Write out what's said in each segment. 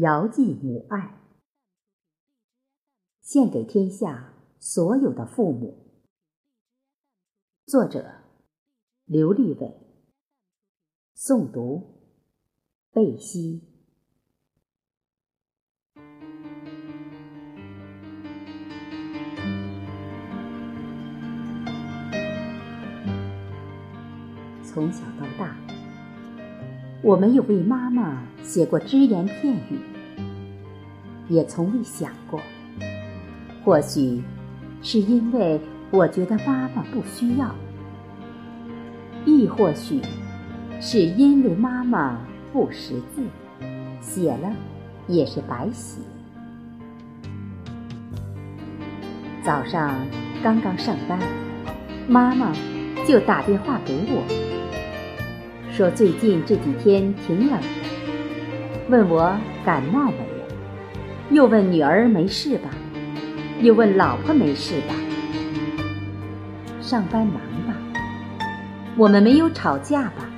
遥寄母爱，献给天下所有的父母。作者：刘立伟。诵读：贝西。从小到大。我没有为妈妈写过只言片语，也从未想过。或许是因为我觉得妈妈不需要，亦或许是因为妈妈不识字，写了也是白写。早上刚刚上班，妈妈就打电话给我。说最近这几天挺冷的，问我感冒没，又问女儿没事吧，又问老婆没事吧。上班忙吧？我们没有吵架吧？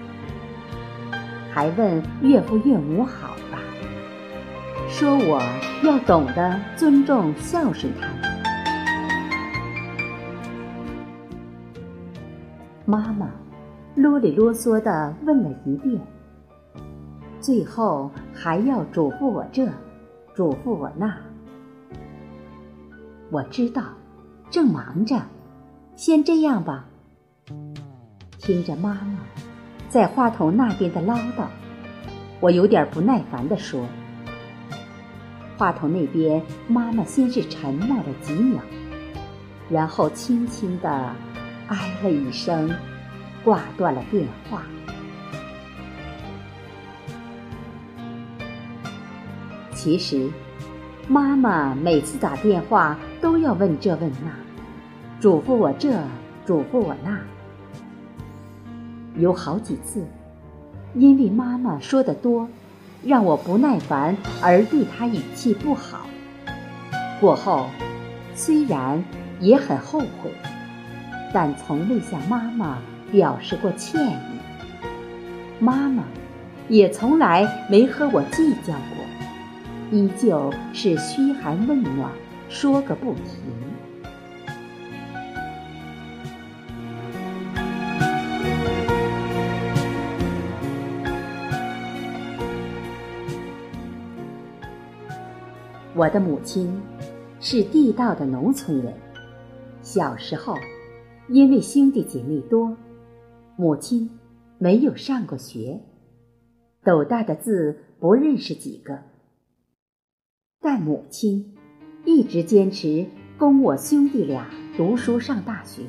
还问岳父岳母好吧？说我要懂得尊重孝顺他们。妈妈。啰里啰嗦的问了一遍，最后还要嘱咐我这，嘱咐我那。我知道，正忙着，先这样吧。听着妈妈在话筒那边的唠叨，我有点不耐烦地说。话筒那边，妈妈先是沉默了几秒，然后轻轻地唉了一声。挂断了电话。其实，妈妈每次打电话都要问这问那，嘱咐我这，嘱咐我那。有好几次，因为妈妈说的多，让我不耐烦而对她语气不好。过后，虽然也很后悔，但从未向妈妈。表示过歉意，妈妈也从来没和我计较过，依旧是嘘寒问暖，说个不停。我的母亲是地道的农村人，小时候因为兄弟姐妹多。母亲没有上过学，斗大的字不认识几个。但母亲一直坚持供我兄弟俩读书上大学。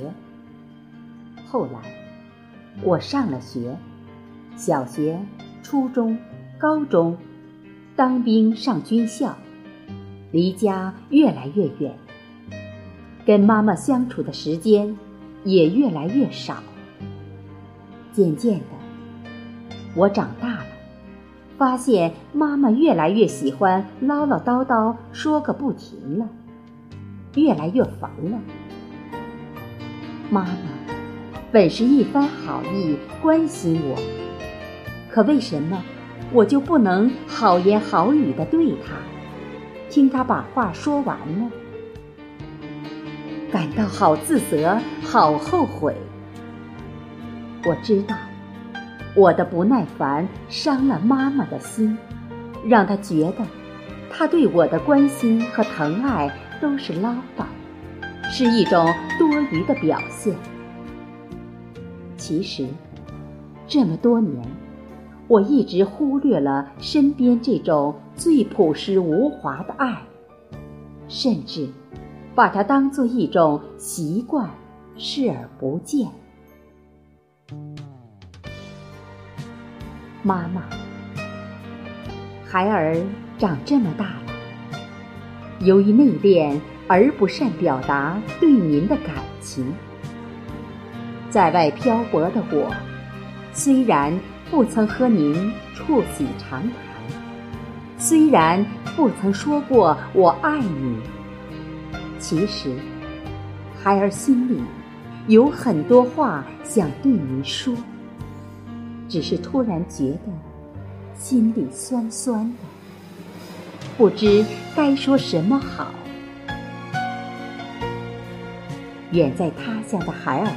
后来我上了学，小学、初中、高中，当兵上军校，离家越来越远，跟妈妈相处的时间也越来越少。渐渐的，我长大了，发现妈妈越来越喜欢唠唠叨叨说个不停了，越来越烦了。妈妈本是一番好意关心我，可为什么我就不能好言好语的对她，听她把话说完呢？感到好自责，好后悔。我知道，我的不耐烦伤了妈妈的心，让她觉得，她对我的关心和疼爱都是唠叨，是一种多余的表现。其实，这么多年，我一直忽略了身边这种最朴实无华的爱，甚至把它当做一种习惯，视而不见。妈妈，孩儿长这么大了，由于内敛而不善表达对您的感情。在外漂泊的我，虽然不曾和您促膝长谈，虽然不曾说过我爱你，其实，孩儿心里有很多话想对您说。只是突然觉得心里酸酸的。不知该说什么好。远在他乡的孩儿，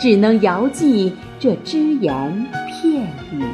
只能遥寄这只言片语。